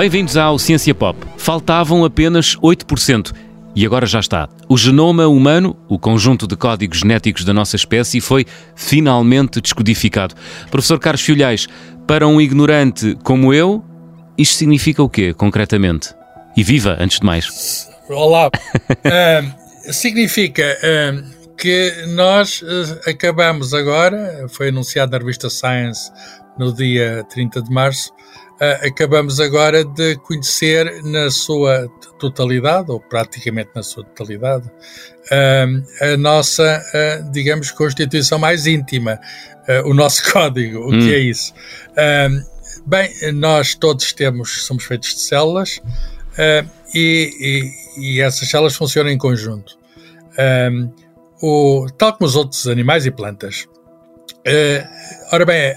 Bem-vindos ao Ciência Pop. Faltavam apenas 8%. E agora já está. O genoma humano, o conjunto de códigos genéticos da nossa espécie, foi finalmente descodificado. Professor Carlos Filhais, para um ignorante como eu, isto significa o quê, concretamente? E viva, antes de mais. Olá. uh, significa uh, que nós uh, acabamos agora, foi anunciado na revista Science no dia 30 de março, acabamos agora de conhecer na sua totalidade, ou praticamente na sua totalidade, a nossa, uh, digamos, constituição mais íntima, o nosso código. O hum. que é isso? bem, nós todos temos, somos feitos de células e, e, e, essas células funcionam em conjunto. o, tal como os outros animais e plantas. ora bem,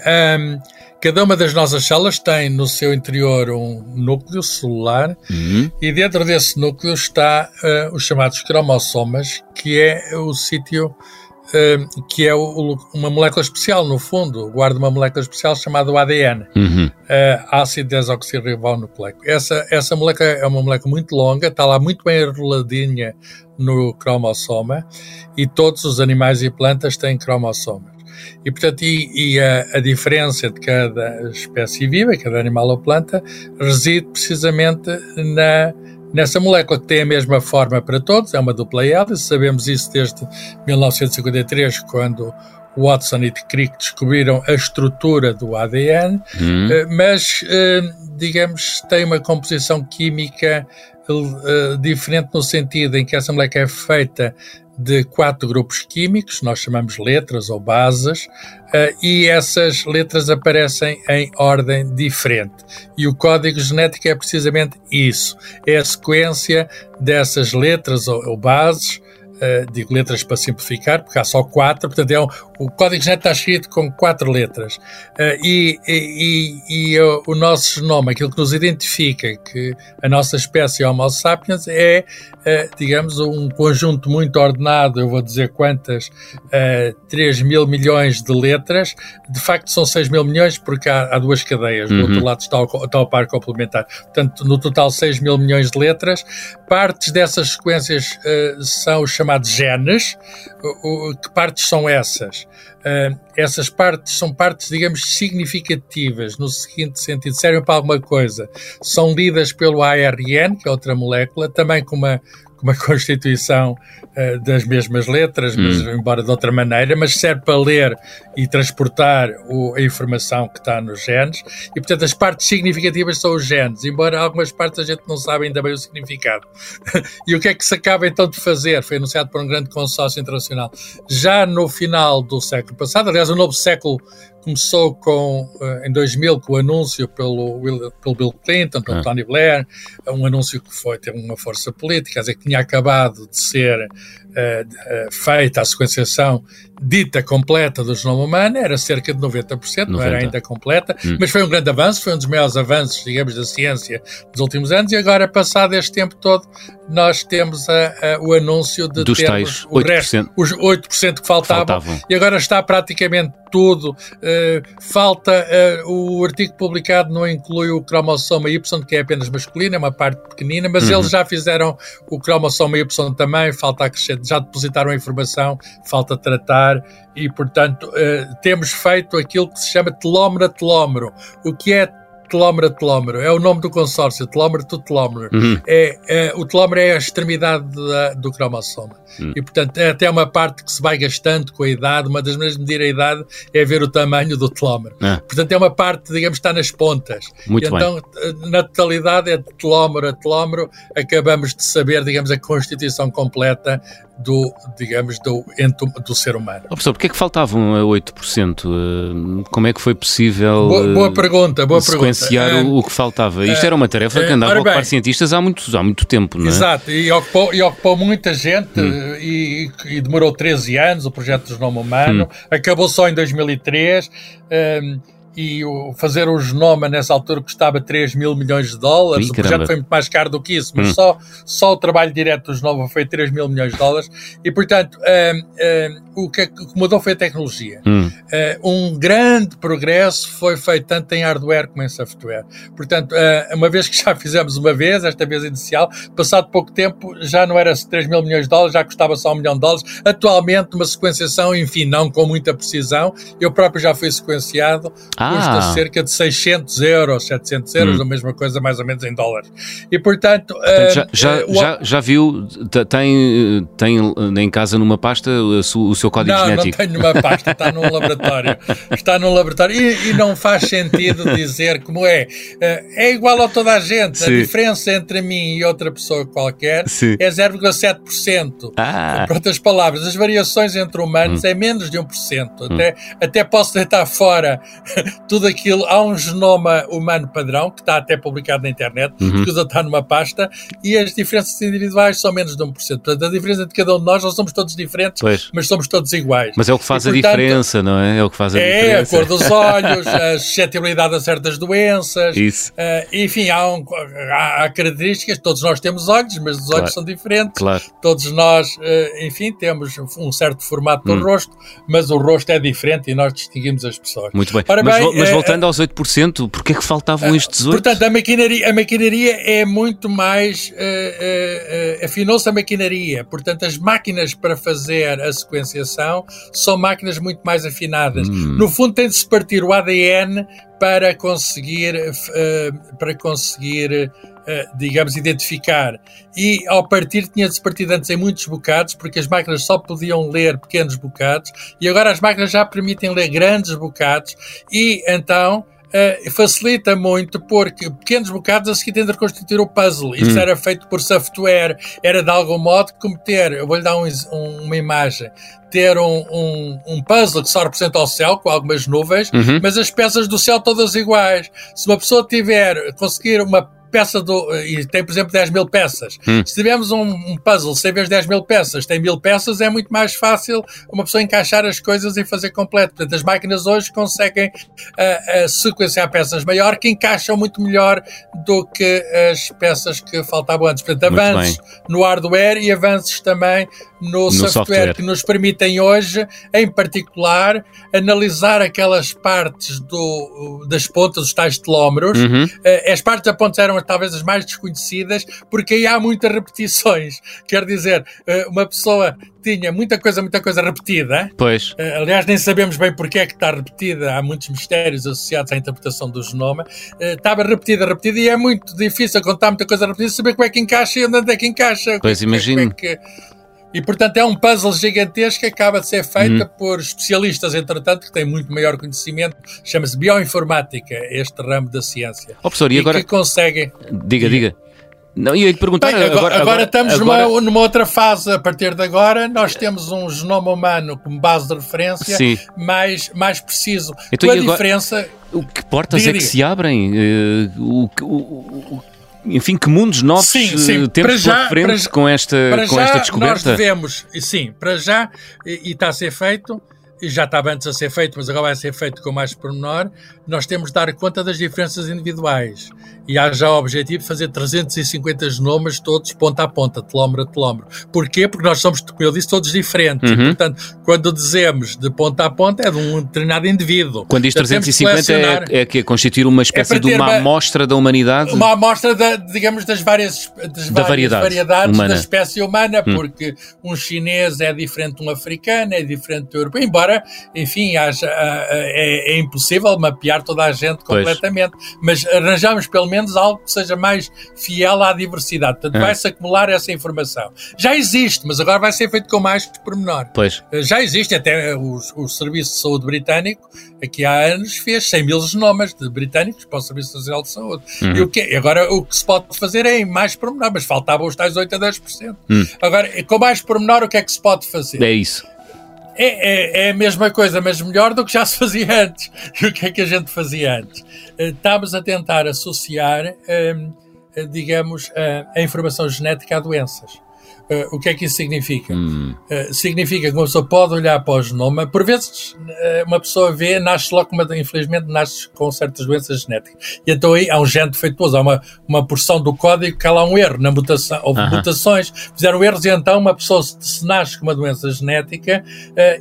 Cada uma das nossas células tem no seu interior um núcleo celular uhum. e dentro desse núcleo está uh, os chamados cromossomas, que é o sítio uh, que é o, uma molécula especial, no fundo, guarda uma molécula especial chamada ADN, uhum. uh, ácido desoxirribonucleico. Essa, essa molécula é uma molécula muito longa, está lá muito bem enroladinha no cromossoma e todos os animais e plantas têm cromossomas. E, portanto, e, e a, a, diferença de cada espécie viva, cada animal ou planta, reside precisamente na, nessa molécula que tem a mesma forma para todos, é uma dupla hélice, sabemos isso desde 1953, quando Watson e Crick descobriram a estrutura do ADN, hum. Eh, mas, eh, digamos, tem uma composição química eh, diferente no sentido em que essa molécula é feita de quatro grupos químicos, nós chamamos letras ou bases, uh, e essas letras aparecem em ordem diferente. E o código genético é precisamente isso: é a sequência dessas letras ou bases uh, digo letras para simplificar, porque há só quatro, portanto é um, o código genético está escrito com quatro letras. Uh, e, e, e o, o, nosso genoma, aquilo que nos identifica que a nossa espécie Homo sapiens é, uh, digamos, um conjunto muito ordenado, eu vou dizer quantas, uh, 3 mil milhões de letras, de facto são 6 mil milhões porque há, há duas cadeias, do outro uhum. lado está o, está o par complementar. Portanto, no total 6 mil milhões de letras, partes dessas sequências são os chamados genes. que partes são essas? Uh, essas partes são partes, digamos, significativas, no seguinte sentido, servem para alguma coisa. São lidas pelo ARN, que é outra molécula, também com uma, uma constituição uh, das mesmas letras, mas hum. embora de outra maneira, mas serve para ler e transportar o, a informação que está nos genes. E, portanto, as partes significativas são os genes, embora algumas partes a gente não sabe ainda bem o significado. e o que é que se acaba então de fazer? Foi anunciado por um grande consórcio internacional. Já no final do século passado, aliás, o novo século começou com, eh, em 2000 com o anúncio pelo, pelo Bill Clinton, pelo ah. Tony Blair, um anúncio que foi, teve uma força política, quer dizer, que tinha acabado de ser uh, feita a sequenciação dita completa do genoma humano, era cerca de 90%, 90. não era ainda completa, hum. mas foi um grande avanço, foi um dos maiores avanços, digamos, da ciência dos últimos anos, e agora, passado este tempo todo, nós temos a, a, o anúncio de Dos termos 8%. o resto, os 8% que faltavam, faltavam, e agora está praticamente tudo. Uh, falta uh, o artigo publicado não inclui o cromossoma Y, que é apenas masculino, é uma parte pequenina, mas uhum. eles já fizeram o cromossoma Y também, falta acrescentar, já depositaram a informação, falta tratar e, portanto, uh, temos feito aquilo que se chama telómero a telómero. O que é telómero a telómero, é o nome do consórcio, telómero to telómero. Uhum. É, é, o telómero é a extremidade da, do cromossoma. Uhum. E, portanto, é até uma parte que se vai gastando com a idade. Uma das maneiras de medir a idade é ver o tamanho do telómero. É. Portanto, é uma parte, digamos, está nas pontas. Muito e, então, na totalidade, é de telómero a telómero, acabamos de saber, digamos, a constituição completa do, digamos, do, do ser humano. Oh, professor, porquê é que faltavam a 8%? Eh, como é que foi possível boa, boa pergunta, boa sequenciar pergunta. O, o, que faltava? Isto era uma tarefa que andava a ocupar bem, cientistas há muito, há muito tempo, não é? Exato, e ocupou, e ocupou muita gente hum. e, e, demorou 13 anos o projeto do genoma humano, hum. acabou só em 2003. Um, e o, fazer o genoma nessa altura custava 3 mil milhões de dólares. Ih, o projeto foi muito mais caro do que isso, mas hum. só, só o trabalho direto do genoma foi 3 mil milhões de dólares. E, portanto, o que, mudou foi a tecnologia. Hum. um grande progresso foi feito tanto em hardware como em software. Portanto, uma vez que já fizemos uma vez, esta vez inicial, passado pouco tempo já não era 3 mil milhões de dólares, já custava só um milhão de dólares. Atualmente, uma sequenciação, enfim, não com muita precisão. Eu próprio já fui sequenciado. Ah, custa ah. cerca de 600 euros, 700 euros, hum. a mesma coisa mais ou menos em dólares. E portanto. portanto já, já, uh, já, já, viu, tem, tem em casa numa pasta o seu código não, genético? Não, não tenho numa pasta, está num laboratório. Está num laboratório e, e, não faz sentido dizer como é. Uh, é igual a toda a gente. Sim. A diferença entre mim e outra pessoa qualquer Sim. é 0,7%. Ah. Por outras palavras, as variações entre humanos hum. é menos de 1%. Hum. Até, até posso deitar fora tudo aquilo. Há um genoma humano padrão, que está até publicado na internet, uhum. que está numa pasta, e as diferenças individuais são menos de 1%. Portanto, a diferença entre cada um de nós, nós somos todos diferentes, pois. mas somos todos iguais. Mas é o que faz e, a portanto, diferença, não é? É o que faz a é, diferença. É, a cor dos olhos, a suscetibilidade a certas doenças. Isso. Uh, enfim, há, um, há, há, características, todos nós temos olhos, mas os olhos claro. são diferentes. Claro. Todos nós, uh, enfim, temos um certo formato do hum. rosto, mas o rosto é diferente e nós distinguimos as pessoas. Muito bem. Ora, mas, bem, mas, voltando aos 8%, porquê é que faltavam estes 8%? Portanto, a maquinaria, a maquinaria é muito mais. Uh, uh, Afinou-se a maquinaria. Portanto, as máquinas para fazer a sequenciação são máquinas muito mais afinadas. Hum. No fundo, tem de se partir o ADN para conseguir, para conseguir digamos, identificar. E ao partir, tinha de se partir antes em muitos bocados, porque as máquinas só podiam ler pequenos bocados, e agora as máquinas já permitem ler grandes bocados, e então uh, facilita muito porque pequenos bocados a seguir têm de reconstituir o puzzle. Isto hum. era feito por software, era de algum modo como ter, eu vou-lhe dar um, um, uma imagem, ter um, um, um, puzzle que só representa o céu, com algumas nuvens, uhum. mas as peças do céu todas iguais. Se uma pessoa tiver, conseguir uma peça do. E tem, por exemplo, 10 mil peças. Hum. Se tivermos um, um puzzle, sem ver 10 mil peças, tem mil peças, é muito mais fácil uma pessoa encaixar as coisas e fazer completo. Portanto, as máquinas hoje conseguem uh, uh, sequenciar peças maior que encaixam muito melhor do que as peças que faltavam antes. Portanto, avanços no hardware e avanços também no, no software, software, que nos permitem hoje, em particular, analisar aquelas partes do, das pontas, os tais telómeros. Uhum. Uh, as partes da ponta eram talvez as mais desconhecidas, porque aí há muitas repetições. Quer dizer, uh, uma pessoa tinha muita coisa, muita coisa repetida. Pois. Uh, aliás, nem sabemos bem porque é que está repetida. Há muitos mistérios associados à interpretação do genoma. estava repetida, repetida, e é muito difícil contar muita coisa repetida, saber como é que encaixa e onde é que encaixa. Pois, imagino. É que, e, portanto, é um puzzle gigantesco que acaba de ser feito uhum. por especialistas, entretanto, que têm muito maior conhecimento. Chama-se bioinformática, este ramo da ciência. Oh, professor, e, e agora... que conseguem... Diga, diga. Não, ia lhe perguntar. Bem, agora, agora, agora, estamos agora... Numa, numa, outra fase. A partir de agora, nós temos um genoma humano como base de referência mais, mais preciso. Então, a diferença. O que portas diga, é que se abrem? Uh, o, o, o, enfim, que mundos novos sim, sim. Eh, temos já, pela frente já, com, esta, com esta descoberta? Nós devemos, sim, para já, e, e está a ser feito, já estava antes a ser feito, mas agora vai ser feito com mais pormenor, nós temos de dar conta das diferenças individuais. E há já o objetivo de fazer 350 genomas todos ponta a ponta, telómero a telómero. Porquê? Porque nós somos, como eu disse, todos diferentes. Uhum. Portanto, quando dizemos de ponta a ponta, é de um determinado indivíduo. Quando diz 350 é, é que é constituir uma espécie é de uma amostra da humanidade? Uma amostra, da, digamos, das várias, das da várias variedade variedades humana. da espécie humana, hum. porque um chinês é diferente de um africano, é diferente do europeu, embora, enfim, haja, é, é impossível mapear toda a gente completamente, pois. mas arranjamos pelo menos algo que seja mais fiel à diversidade. Portanto, é. vai-se acumular essa informação. Já existe, mas agora vai ser feito com mais pormenor. Pois. Eh, já existe, até o, o Serviço de Saúde Britânico, aqui há anos, fez 100 mil genomas de britânicos para o Serviço Nacional de Saúde. Uhum. E o que, agora o que se pode fazer é em mais pormenor, mas faltavam os tais 8 a 10%. Uhum. Agora, com mais pormenor, o que é que se pode fazer? É isso. É, é, é, a mesma coisa, mas melhor do que já se fazia antes. E o que é que a gente fazia antes? Eh, estávamos a tentar associar, ehm, eh, digamos, a informação genética a doenças. Uh, o que é que isso significa? Hum. Uh, significa que uma pessoa pode olhar para o genoma, por vezes uh, uma pessoa vê, nasce logo, uma, infelizmente, nasce com certas doenças genéticas. E então aí há um gene defeituoso, há uma, uma porção do código que há lá um erro na mutação, houve -huh. mutações, fizeram erros e então uma pessoa se, se nasce com uma doença genética,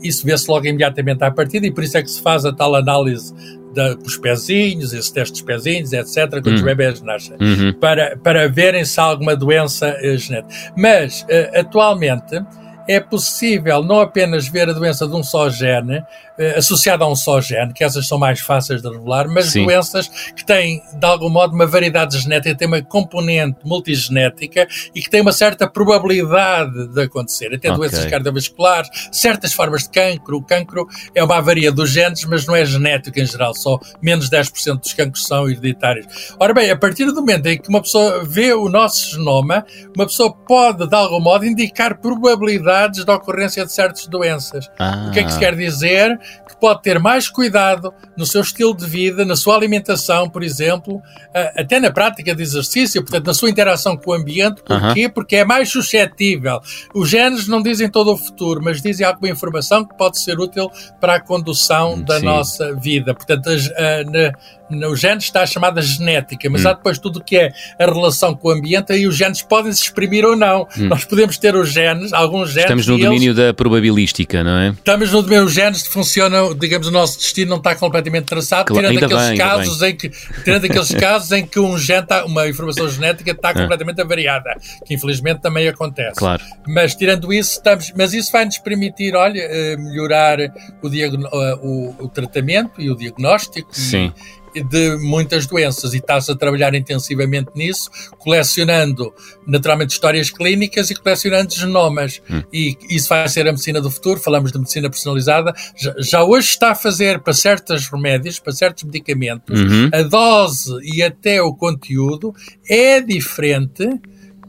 isso vê-se logo imediatamente à partida e por isso é que se faz a tal análise da, os pezinhos, esse teste dos pezinhos, etc., quando uhum. os bebés nascem, uhum. para, para verem se há alguma doença uh, genética. Mas, uh, atualmente, é possível não apenas ver a doença de um só gene, associada a um só gene, que essas são mais fáceis de revelar, mas Sim. doenças que têm, de algum modo, uma variedade genética, têm uma componente multigenética e que têm uma certa probabilidade de acontecer. Até okay. doenças cardiovasculares, certas formas de cancro. O cancro é uma avaria dos genes, mas não é genético em geral, só menos 10% dos cancros são hereditários. Ora bem, a partir do momento em que uma pessoa vê o nosso genoma, uma pessoa pode, de algum modo, indicar probabilidades da ocorrência de certas doenças. Ah. O que é que se quer dizer? Que pode ter mais cuidado no seu estilo de vida, na sua alimentação, por exemplo, até na prática de exercício, portanto, na sua interação com o ambiente. Porquê? Porque é mais suscetível. Os genes não dizem todo o futuro, mas dizem alguma informação que pode ser útil para a condução da Sim. nossa vida. Portanto, o gene está chamada genética, mas hum. há depois tudo o que é a relação com o ambiente, aí os genes podem se exprimir ou não. Hum. Nós podemos ter os genes, alguns genes. Estamos no domínio eles, da probabilística, não é? Estamos no domínio, os genes funcionam, digamos, o nosso destino não está completamente traçado, claro, tirando aqueles bem, casos em que, tirando aqueles casos em que um gene está, uma informação genética está ah. completamente avariada, que infelizmente também acontece. Claro. Mas tirando isso, estamos, mas isso vai nos permitir, olha, eh, melhorar o, eh, o, o tratamento e o diagnóstico. Sim. E, de muitas doenças e está-se a trabalhar intensivamente nisso, colecionando naturalmente histórias clínicas e colecionando genomas. Hum. E isso vai ser a medicina do futuro, falamos de medicina personalizada. Já, já hoje está a fazer para certos remédios, para certos medicamentos, uhum. a dose e até o conteúdo é diferente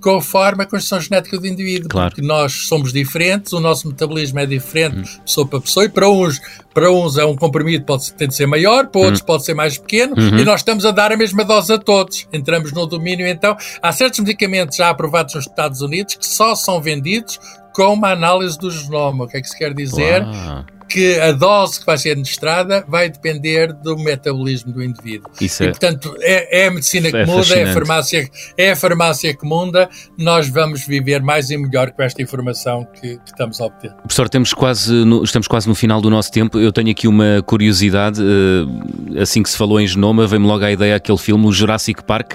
conforme a constituição genética do indivíduo, claro. porque nós somos diferentes, o nosso metabolismo é diferente hum. pessoa para pessoa, e para uns, para uns é um comprimido pode ter de ser maior, para outros hum. pode ser mais pequeno, uhum. e nós estamos a dar a mesma dose a todos. Entramos no domínio, então, há certos medicamentos já aprovados nos Estados Unidos que só são vendidos com uma análise do genoma. O que é que se quer dizer? Uau que a dose que vai ser administrada vai depender do metabolismo do indivíduo. Isso é, e, portanto, é, é a medicina que é muda, é a, farmácia, é a farmácia que muda, nós vamos viver mais e melhor com esta informação que, que estamos a obter. Professor, temos quase no, estamos quase no final do nosso tempo. Eu tenho aqui uma curiosidade. Eh, assim que se falou em genoma, veio-me logo a ideia aquele filme, o Jurassic Park.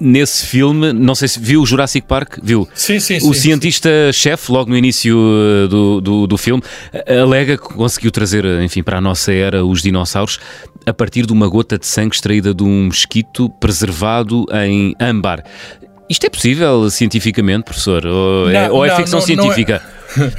nesse filme, não sei se viu o Jurassic Park? Viu? Sim, sim, O cientista-chefe, logo no início eh, do, do, do filme, alega que conseguiu trazer, enfim, para a nossa era os dinossauros a partir de uma gota de sangue extraída de um mosquito preservado em âmbar. Isto é possível cientificamente, professor? Ou, é, não, é, ou é não, ficção não, científica?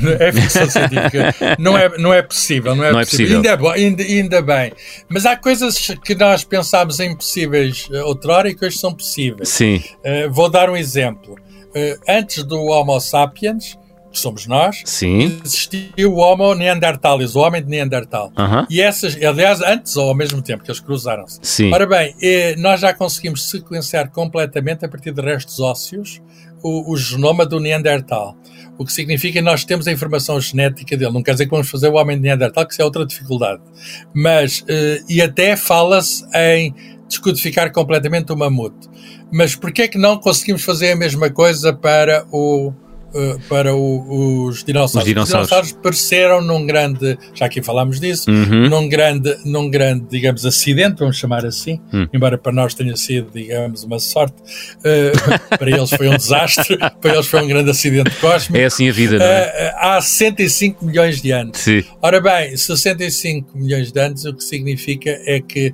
Não é, é ficção científica. Não é, não é possível. Não é, não possível. É possível. Ainda, ainda, ainda, bem. Mas há coisas que nós pensámos impossíveis eh, outrora e que hoje são possíveis. Sim. Uh, vou dar um exemplo. Uh, antes do Homo sapiens, que somos nós, Sim. existiu o Homo neanderthalis, o homem de Neandertal. Uh -huh. E essas, aliás, antes ou ao mesmo tempo que eles cruzaram-se. Ora bem, eh, nós já conseguimos sequenciar completamente, a partir de restos ósseos, o, o genoma do Neandertal. O que significa que nós temos a informação genética dele. Não quer dizer que vamos fazer o homem de Neandertal, que isso é outra dificuldade. Mas, eh, e até fala-se em descodificar completamente o mamute. Mas porquê é que não conseguimos fazer a mesma coisa para o uh, para o, os, dinossauros. os, dinossauros. Os dinossauros num grande, já aqui falámos disso, uhum. num, grande, num grande, digamos, acidente, vamos chamar assim, uhum. embora para nós tenha sido, digamos, uma sorte, uh, para eles foi um desastre, para eles foi um grande acidente cósmico. É assim a vida, não é? Uh, há 65 milhões de anos. Sim. Ora bem, 65 milhões de anos, o que significa é que eh,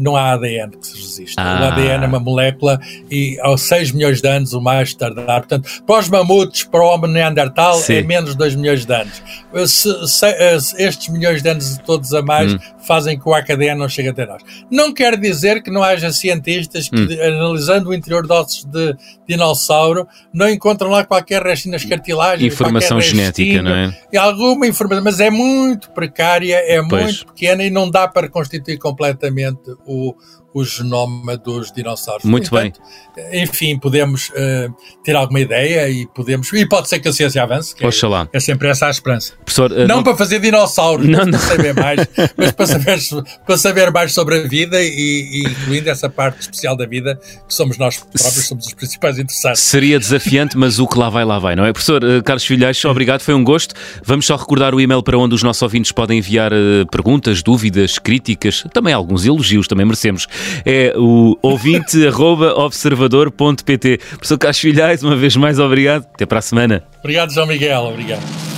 não há ADN que se resista. Ah. O ADN é uma molécula e aos 6 milhões de anos, o mais tardar. Portanto, para os mamutes, para o homem neandertal, Sim. é menos de 2 milhões de anos. Eh, se, se, eh, estes milhões de anos todos a mais hum. fazem que o ADN não chegue até nós. Não quer dizer que não haja cientistas que, hum. analisando o interior de ossos de dinossauro, não encontram lá qualquer restinho nas cartilagens. Informação genética, não é? Alguma informação, mas é muito precária, é pois. muito pequena e não dá para constituir completamente o, o genoma dos dinossauros. Muito Portanto, bem. Enfim, podemos uh, ter alguma ideia e podemos. E pode ser que a ciência avance. Que Oxalá. É, é sempre essa a esperança. Professor, uh, não, não, para fazer dinossauros, não, não. para saber mais, mas para saber, para saber mais sobre a vida e, e, incluindo essa parte especial da vida que somos nós próprios, somos os principais interessados. Seria desafiante, mas o que lá vai, lá vai, não é? Professor uh, Carlos Filhais, obrigado, foi um gosto. Vamos só recordar o e-mail para onde os nossos ouvintes podem enviar perguntas, dúvidas, críticas, também alguns elogios, também merecemos. É o ouvinte.observador.pt. Professor Carlos Filhais, uma vez mais, obrigado. Até para a semana. Obrigado, João Miguel. Obrigado.